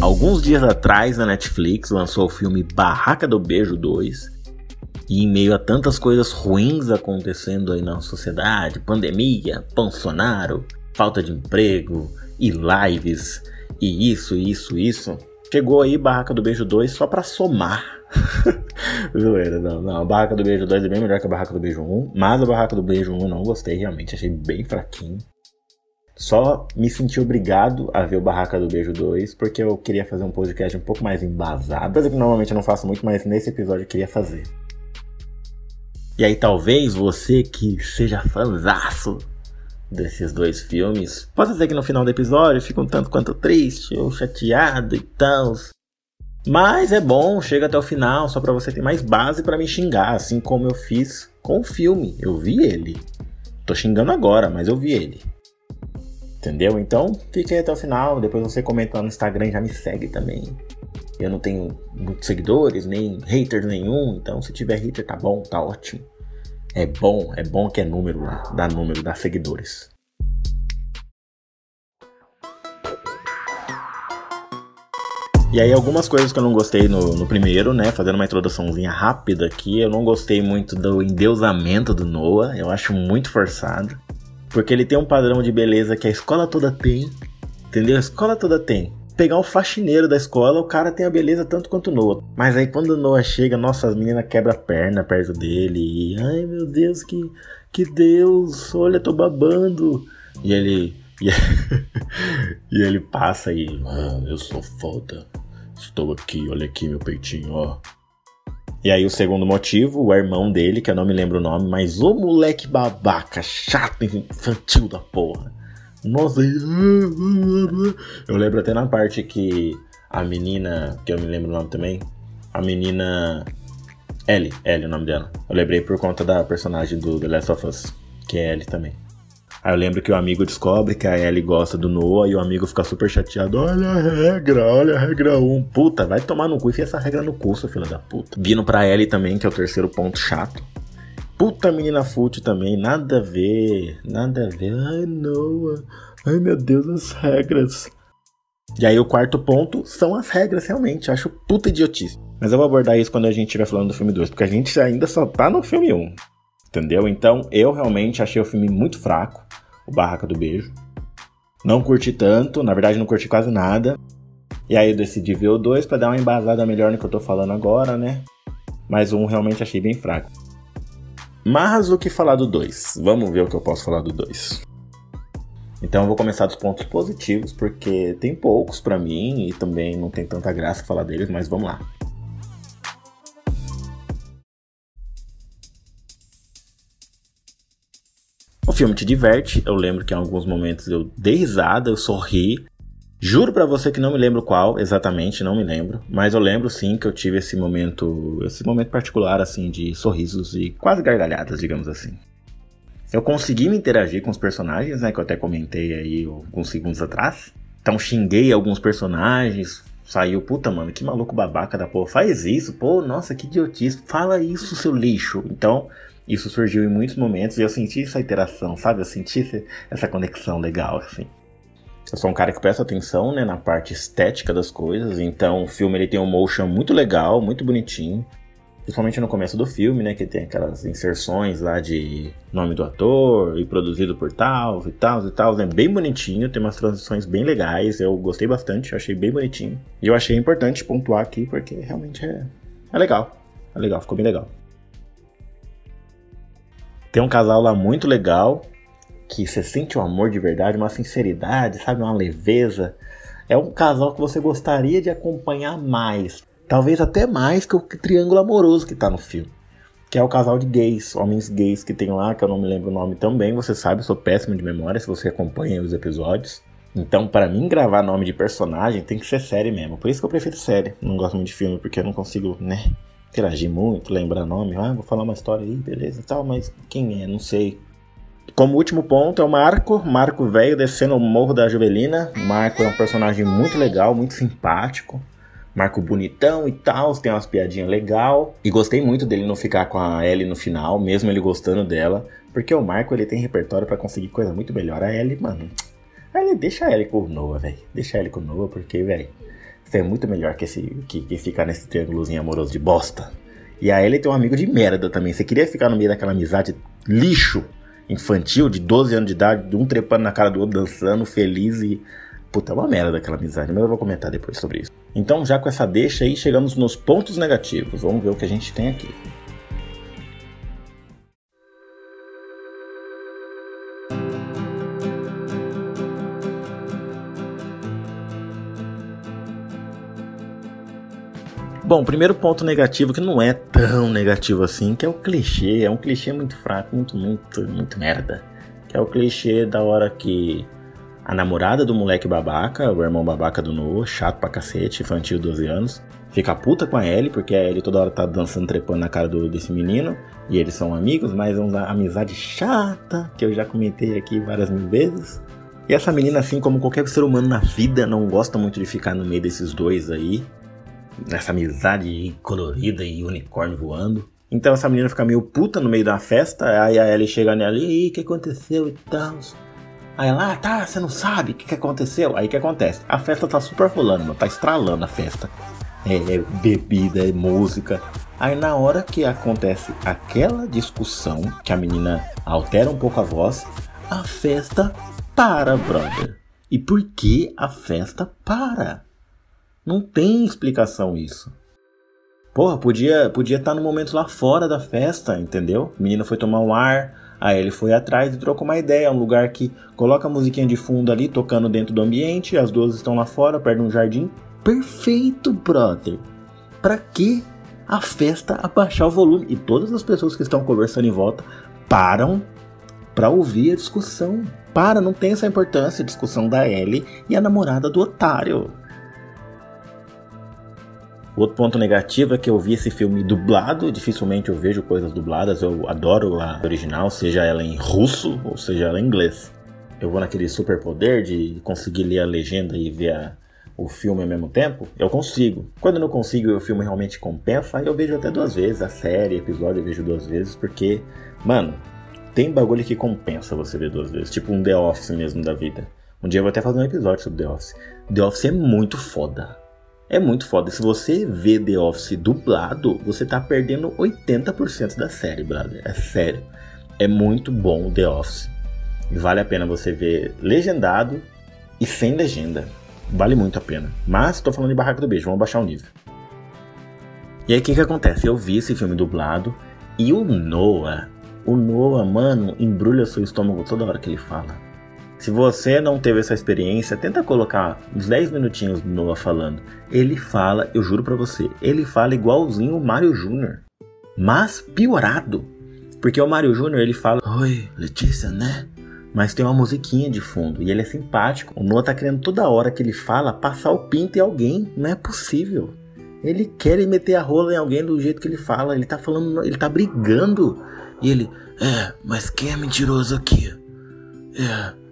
Alguns dias atrás, a Netflix lançou o filme Barraca do Beijo 2. E em meio a tantas coisas ruins acontecendo aí na sociedade, pandemia, Bolsonaro, falta de emprego e lives e isso, isso, isso, chegou aí Barraca do Beijo 2 só pra somar. Zoeira, não, não. A Barraca do Beijo 2 é bem melhor que a Barraca do Beijo 1, mas a Barraca do Beijo 1 eu não gostei, realmente, achei bem fraquinho. Só me senti obrigado a ver o Barraca do Beijo 2, porque eu queria fazer um podcast um pouco mais embasado. Coisa que normalmente eu não faço muito, mas nesse episódio eu queria fazer. E aí talvez você que seja fanzaço desses dois filmes, possa ser que no final do episódio fique um tanto quanto triste ou chateado e tal. Mas é bom, chega até o final, só para você ter mais base para me xingar, assim como eu fiz com o filme. Eu vi ele. Tô xingando agora, mas eu vi ele. Entendeu? Então, fique aí até o final. Depois você comenta lá no Instagram já me segue também. Eu não tenho muitos seguidores, nem haters nenhum. Então, se tiver hater, tá bom, tá ótimo. É bom, é bom que é número lá, dá número, dá seguidores. E aí algumas coisas que eu não gostei no, no, primeiro, né? Fazendo uma introduçãozinha rápida aqui, eu não gostei muito do endeusamento do Noah, eu acho muito forçado. Porque ele tem um padrão de beleza que a escola toda tem. Entendeu? A escola toda tem. Pegar o faxineiro da escola, o cara tem a beleza tanto quanto o Noah. Mas aí quando o Noah chega, nossa, as meninas quebram a perna perto dele. E, ai meu Deus, que, que Deus, olha, tô babando. E ele. E, e ele passa aí, ah, eu sou foda. Estou aqui, olha aqui meu peitinho, ó. E aí o segundo motivo, o irmão dele, que eu não me lembro o nome, mas o moleque babaca, chato, infantil da porra. Nossa, eu lembro até na parte que a menina, que eu me lembro o nome também, a menina Ellie, Ellie o nome dela. Eu lembrei por conta da personagem do The Last of Us, que é Ellie também. Aí eu lembro que o amigo descobre que a Ellie gosta do Noah e o amigo fica super chateado. Olha a regra, olha a regra 1. Puta, vai tomar no cu e essa regra no cu, seu filho da puta. Vindo pra Ellie também, que é o terceiro ponto chato. Puta menina fute também, nada a ver, nada a ver. Ai, Noah, ai meu Deus, as regras. E aí o quarto ponto são as regras, realmente. Acho puta idiotice. Mas eu vou abordar isso quando a gente estiver falando do filme 2, porque a gente ainda só tá no filme 1. Entendeu? Então eu realmente achei o filme muito fraco, o Barraca do Beijo. Não curti tanto, na verdade não curti quase nada. E aí eu decidi ver o 2 para dar uma embasada melhor no que eu tô falando agora, né? Mas um realmente achei bem fraco. Mas o que falar do 2? Vamos ver o que eu posso falar do 2. Então eu vou começar dos pontos positivos, porque tem poucos para mim e também não tem tanta graça falar deles, mas vamos lá. Filme te diverte, eu lembro que em alguns momentos eu dei risada, eu sorri. Juro para você que não me lembro qual exatamente, não me lembro, mas eu lembro sim que eu tive esse momento, esse momento particular assim de sorrisos e quase gargalhadas, digamos assim. Eu consegui me interagir com os personagens, né, que eu até comentei aí alguns segundos atrás. Então xinguei alguns personagens, saiu, puta, mano, que maluco babaca da porra, faz isso, pô, nossa, que idiotice, fala isso, seu lixo. Então, isso surgiu em muitos momentos e eu senti essa interação, sabe? Eu senti essa conexão legal, assim. Eu sou um cara que presta atenção, né, na parte estética das coisas, então o filme ele tem um motion muito legal, muito bonitinho. Principalmente no começo do filme, né, que tem aquelas inserções lá de nome do ator e produzido por tal e tal e tal, é bem bonitinho, tem umas transições bem legais, eu gostei bastante, eu achei bem bonitinho. E eu achei importante pontuar aqui porque realmente é, é legal, é legal, ficou bem legal. Tem um casal lá muito legal, que você sente um amor de verdade, uma sinceridade, sabe? Uma leveza. É um casal que você gostaria de acompanhar mais. Talvez até mais que o triângulo amoroso que tá no filme. Que é o casal de gays, homens gays que tem lá, que eu não me lembro o nome também. Você sabe, eu sou péssimo de memória se você acompanha os episódios. Então, para mim, gravar nome de personagem tem que ser série mesmo. Por isso que eu prefiro série. Não gosto muito de filme, porque eu não consigo, né? Interagir muito, lembrar nome, ah, vou falar uma história aí, beleza e tal, mas quem é? Não sei. Como último ponto é o Marco, Marco velho descendo o Morro da Juvelina. Marco é um personagem muito legal, muito simpático. Marco bonitão e tal, tem umas piadinhas legal. E gostei muito dele não ficar com a Ellie no final, mesmo ele gostando dela. Porque o Marco ele tem repertório para conseguir coisa muito melhor. A Ellie, mano, a Aí deixa ele com o Noah, velho. Deixa ele com o Noah, porque, velho, você é muito melhor que, esse, que, que ficar nesse triângulozinho amoroso de bosta. E a Ellie tem um amigo de merda também. Você queria ficar no meio daquela amizade lixo, infantil, de 12 anos de idade, um trepando na cara do outro, dançando, feliz e. Puta, é uma merda aquela amizade, mas eu vou comentar depois sobre isso. Então, já com essa deixa aí, chegamos nos pontos negativos. Vamos ver o que a gente tem aqui. Bom, primeiro ponto negativo que não é tão negativo assim, que é o clichê, é um clichê muito fraco, muito, muito, muito merda. Que é o clichê da hora que a namorada do moleque babaca, o irmão babaca do Noah, chato pra cacete, infantil 12 anos, fica puta com a Ellie, porque a Ellie toda hora tá dançando, trepando na cara do, desse menino, e eles são amigos, mas é uma amizade chata, que eu já comentei aqui várias mil vezes. E essa menina, assim como qualquer ser humano na vida, não gosta muito de ficar no meio desses dois aí nessa amizade colorida e unicórnio voando. Então essa menina fica meio puta no meio da festa, aí a Ellie chega nela e o que aconteceu e tal. Aí ela, ah, tá, você não sabe o que, que aconteceu? Aí o que acontece? A festa tá super rolando, mano, tá estralando a festa. É, é bebida, é música. Aí na hora que acontece aquela discussão, que a menina altera um pouco a voz, a festa para, brother. E por que a festa para? Não tem explicação isso. Porra, podia podia estar tá no momento lá fora da festa, entendeu? O menino foi tomar um ar, aí ele foi atrás e trocou uma ideia. Um lugar que coloca a musiquinha de fundo ali, tocando dentro do ambiente, as duas estão lá fora, perto de um jardim. Perfeito, brother. Pra que a festa abaixar o volume? E todas as pessoas que estão conversando em volta param para ouvir a discussão. Para, não tem essa importância a discussão da Ellie e a namorada do otário. Outro ponto negativo é que eu vi esse filme dublado, dificilmente eu vejo coisas dubladas, eu adoro a original, seja ela em russo ou seja ela em inglês. Eu vou naquele superpoder de conseguir ler a legenda e ver a, o filme ao mesmo tempo, eu consigo. Quando não consigo e o filme realmente compensa, eu vejo até duas vezes, a série, episódio eu vejo duas vezes, porque, mano, tem bagulho que compensa você ver duas vezes, tipo um The Office mesmo da vida. Um dia eu vou até fazer um episódio sobre The Office. The Office é muito foda. É muito foda. Se você vê The Office dublado, você tá perdendo 80% da série, brother. É sério. É muito bom The Office. E vale a pena você ver legendado e sem legenda. Vale muito a pena. Mas tô falando de Barraca do Beijo, vamos baixar o nível. E aí o que que acontece? Eu vi esse filme dublado e o Noah, o Noah, mano, embrulha seu estômago toda hora que ele fala. Se você não teve essa experiência, tenta colocar uns 10 minutinhos do Noah falando. Ele fala, eu juro para você, ele fala igualzinho o Mario Jr. Mas piorado. Porque o Mario Jr. ele fala, Oi, Letícia, né? Mas tem uma musiquinha de fundo e ele é simpático. O Noah tá querendo toda hora que ele fala passar o pinto em alguém. Não é possível. Ele quer meter a rola em alguém do jeito que ele fala. Ele tá falando, ele tá brigando. E ele, é, mas quem é mentiroso aqui? É, é.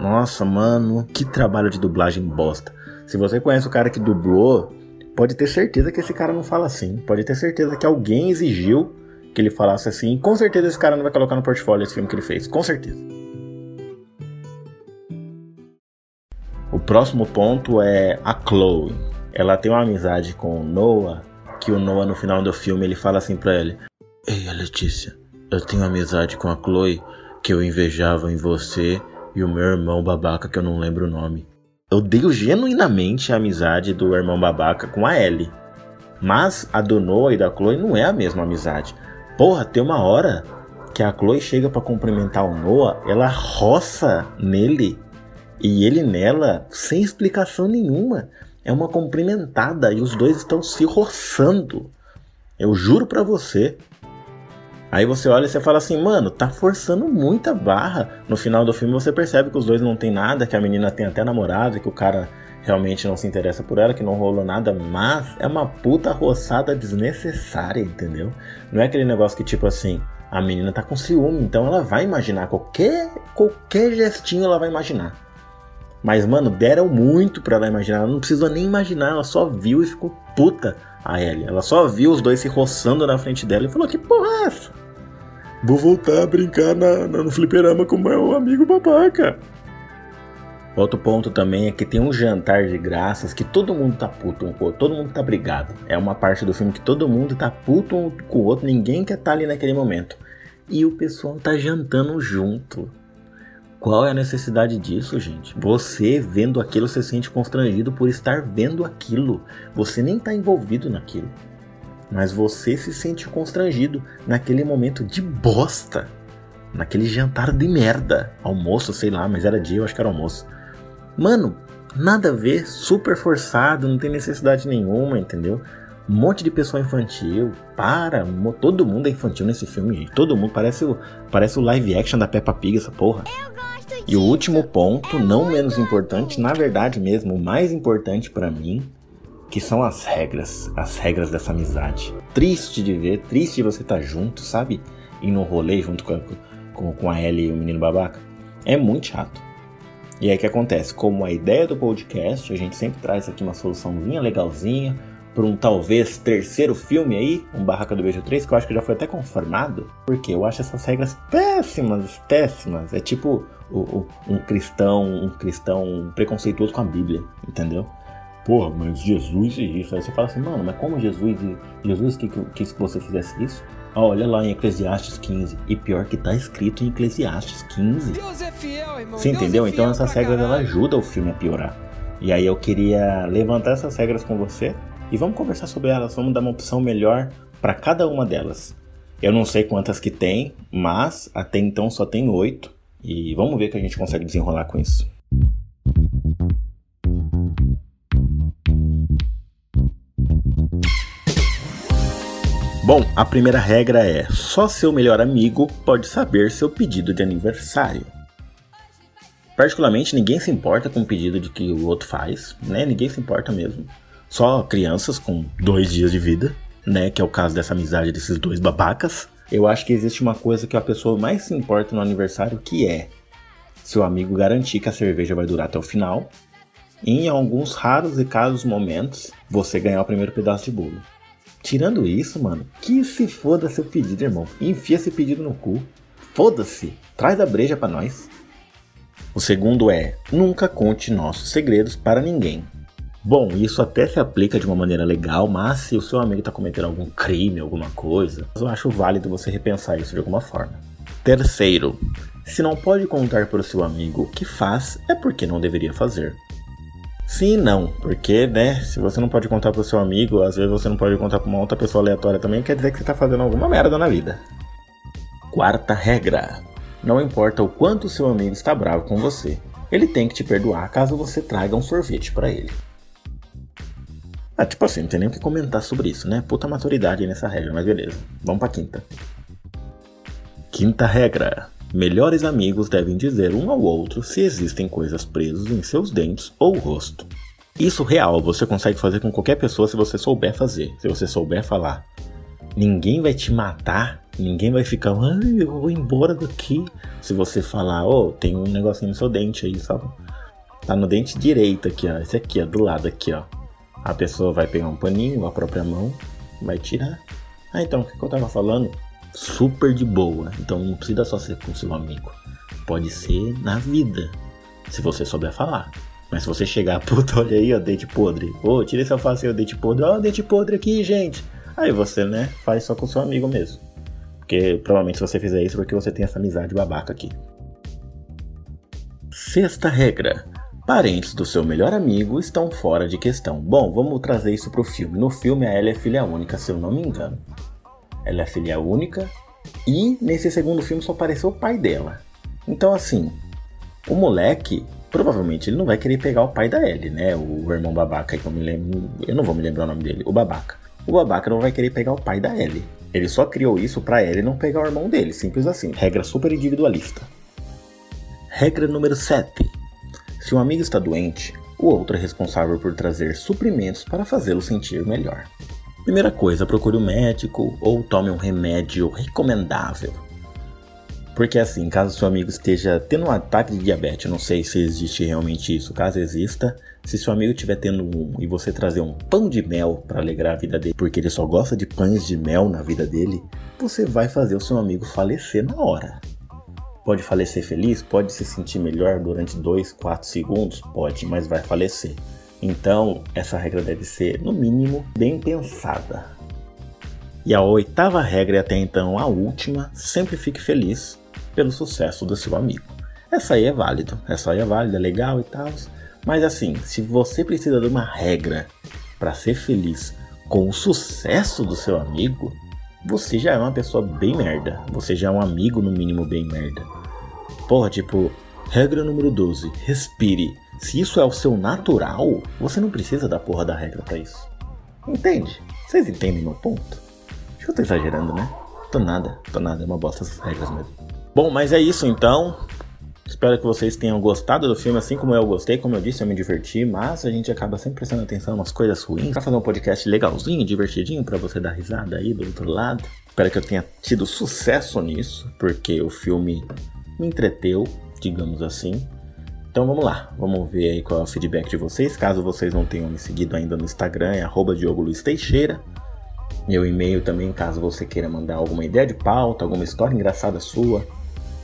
Nossa, mano, que trabalho de dublagem bosta. Se você conhece o cara que dublou, pode ter certeza que esse cara não fala assim. Pode ter certeza que alguém exigiu que ele falasse assim. Com certeza esse cara não vai colocar no portfólio esse filme que ele fez. Com certeza. O próximo ponto é a Chloe. Ela tem uma amizade com o Noah, que o Noah no final do filme ele fala assim pra ele: Ei, Letícia, eu tenho amizade com a Chloe que eu invejava em você e o meu irmão babaca, que eu não lembro o nome. Eu odeio genuinamente a amizade do irmão babaca com a Ellie. Mas a do Noah e da Chloe não é a mesma amizade. Porra, tem uma hora que a Chloe chega para cumprimentar o Noah, ela roça nele e ele nela sem explicação nenhuma. É uma cumprimentada e os dois estão se roçando. Eu juro para você, Aí você olha e você fala assim, mano, tá forçando muita barra. No final do filme você percebe que os dois não tem nada, que a menina tem até namorado, que o cara realmente não se interessa por ela, que não rolou nada, mas é uma puta roçada desnecessária, entendeu? Não é aquele negócio que tipo assim, a menina tá com ciúme, então ela vai imaginar qualquer qualquer gestinho ela vai imaginar. Mas mano, deram muito para ela imaginar, ela não precisou nem imaginar, ela só viu e ficou puta a Ellie. Ela só viu os dois se roçando na frente dela e falou: "Que porra é essa?" Vou voltar a brincar na, na, no fliperama com meu amigo babaca. Outro ponto também é que tem um jantar de graças que todo mundo tá puto um com o outro, todo mundo tá brigado. É uma parte do filme que todo mundo tá puto um com o outro, ninguém quer estar tá ali naquele momento. E o pessoal tá jantando junto. Qual é a necessidade disso, gente? Você vendo aquilo, você se sente constrangido por estar vendo aquilo. Você nem tá envolvido naquilo. Mas você se sente constrangido naquele momento de bosta. Naquele jantar de merda. Almoço, sei lá, mas era dia, eu acho que era almoço Mano, nada a ver, super forçado, não tem necessidade nenhuma, entendeu? Um monte de pessoa infantil, para, todo mundo é infantil nesse filme, gente. Todo mundo parece o, parece o live action da Peppa Pig, essa porra. E o último ponto, não menos importante, na verdade mesmo, o mais importante para mim, que são as regras, as regras dessa amizade. Triste de ver, triste de você estar tá junto, sabe? E no rolê junto com a, com, com a Ellie e o menino babaca. É muito chato. E aí o que acontece? Como a ideia do podcast, a gente sempre traz aqui uma soluçãozinha legalzinha para um talvez terceiro filme aí, um Barraca do Beijo 3, que eu acho que já foi até conformado, porque eu acho essas regras péssimas, péssimas. É tipo o, o, um cristão, um cristão preconceituoso com a Bíblia, entendeu? Porra, mas Jesus e isso. Aí você fala assim, mano, mas como Jesus Jesus quis que, que, que você fizesse isso? olha lá em Eclesiastes 15. E pior que tá escrito em Eclesiastes 15. Deus é fiel, irmão. Você entendeu? É então essas regras ela ajudam o filme a piorar. E aí eu queria levantar essas regras com você e vamos conversar sobre elas. Vamos dar uma opção melhor para cada uma delas. Eu não sei quantas que tem, mas até então só tem oito. E vamos ver que a gente consegue desenrolar com isso. Bom, a primeira regra é: só seu melhor amigo pode saber seu pedido de aniversário. Particularmente, ninguém se importa com o pedido de que o outro faz, né? Ninguém se importa mesmo. Só crianças com dois dias de vida, né? Que é o caso dessa amizade desses dois babacas. Eu acho que existe uma coisa que a pessoa mais se importa no aniversário, que é seu amigo garantir que a cerveja vai durar até o final. E em alguns raros e caros momentos, você ganhar o primeiro pedaço de bolo. Tirando isso, mano, que se foda seu pedido, irmão. Enfia esse pedido no cu. Foda-se. Traz a breja para nós. O segundo é: nunca conte nossos segredos para ninguém. Bom, isso até se aplica de uma maneira legal, mas se o seu amigo está cometendo algum crime, alguma coisa, eu acho válido você repensar isso de alguma forma. Terceiro, se não pode contar para o seu amigo o que faz, é porque não deveria fazer. Sim não, porque, né, se você não pode contar pro seu amigo, às vezes você não pode contar pra uma outra pessoa aleatória também, quer dizer que você tá fazendo alguma merda na vida. Quarta regra: não importa o quanto seu amigo está bravo com você, ele tem que te perdoar caso você traga um sorvete para ele. Ah, tipo assim, não tem nem o que comentar sobre isso, né? Puta maturidade nessa regra, mas beleza. Vamos pra quinta. Quinta regra: Melhores amigos devem dizer um ao outro se existem coisas presas em seus dentes ou rosto. Isso real você consegue fazer com qualquer pessoa se você souber fazer, se você souber falar. Ninguém vai te matar, ninguém vai ficar, ai, eu vou embora daqui. Se você falar, oh, tem um negocinho no seu dente aí, sabe? Tá no dente direito aqui, ó. Esse aqui, ó, do lado aqui, ó. A pessoa vai pegar um paninho, a própria mão, vai tirar. Ah, então, o que eu tava falando? Super de boa. Então não precisa só ser com seu amigo. Pode ser na vida, se você souber falar. Mas se você chegar, puta, olha aí, ó, dente podre. Ô, oh, tira esse alface aí, dente podre. Ó, oh, dente podre aqui, gente. Aí você, né, faz só com seu amigo mesmo. Porque provavelmente se você fizer isso, porque você tem essa amizade babaca aqui. Sexta regra. Parentes do seu melhor amigo estão fora de questão. Bom, vamos trazer isso pro filme. No filme, a Ellie é filha única, se eu não me engano. Ela é filha única. E nesse segundo filme só apareceu o pai dela. Então, assim, o moleque, provavelmente ele não vai querer pegar o pai da Ellie, né? O irmão babaca, que eu me lembro. Eu não vou me lembrar o nome dele. O babaca. O babaca não vai querer pegar o pai da Ellie. Ele só criou isso pra Ellie não pegar o irmão dele. Simples assim. Regra super individualista. Regra número 7. Se um amigo está doente, o outro é responsável por trazer suprimentos para fazê-lo sentir melhor. Primeira coisa, procure um médico ou tome um remédio recomendável. Porque assim, caso seu amigo esteja tendo um ataque de diabetes, não sei se existe realmente isso, caso exista, se seu amigo estiver tendo um e você trazer um pão de mel para alegrar a vida dele, porque ele só gosta de pães de mel na vida dele, você vai fazer o seu amigo falecer na hora. Pode falecer feliz? Pode se sentir melhor durante 2, 4 segundos? Pode, mas vai falecer. Então, essa regra deve ser, no mínimo, bem pensada. E a oitava regra, e até então a última, sempre fique feliz pelo sucesso do seu amigo. Essa aí é válido, essa aí é válida, é legal e tal. Mas assim, se você precisa de uma regra para ser feliz com o sucesso do seu amigo, você já é uma pessoa bem merda. Você já é um amigo, no mínimo, bem merda. Porra, tipo, regra número 12, respire. Se isso é o seu natural, você não precisa da porra da regra para isso. Entende? Vocês entendem meu ponto? Acho que eu tô exagerando, né? Tô nada, tô nada, é uma bosta essas regras mesmo. Bom, mas é isso então. Espero que vocês tenham gostado do filme, assim como eu gostei. Como eu disse, eu me diverti, mas a gente acaba sempre prestando atenção umas coisas ruins. Pra fazer um podcast legalzinho, divertidinho, para você dar risada aí do outro lado. Espero que eu tenha tido sucesso nisso, porque o filme me entreteu, digamos assim. Então vamos lá, vamos ver aí qual é o feedback de vocês. Caso vocês não tenham me seguido ainda no Instagram, é arroba Diogo Luiz Teixeira. Meu e-mail também, caso você queira mandar alguma ideia de pauta, alguma história engraçada sua,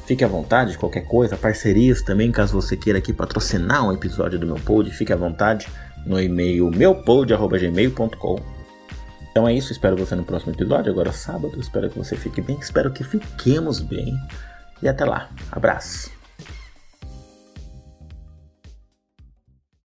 Fique à vontade, qualquer coisa, parcerias também, caso você queira aqui patrocinar um episódio do meu pod, fique à vontade no e-mail meupod.gmail.com. Então é isso, espero você no próximo episódio, agora sábado. Espero que você fique bem, espero que fiquemos bem. E até lá. Abraço.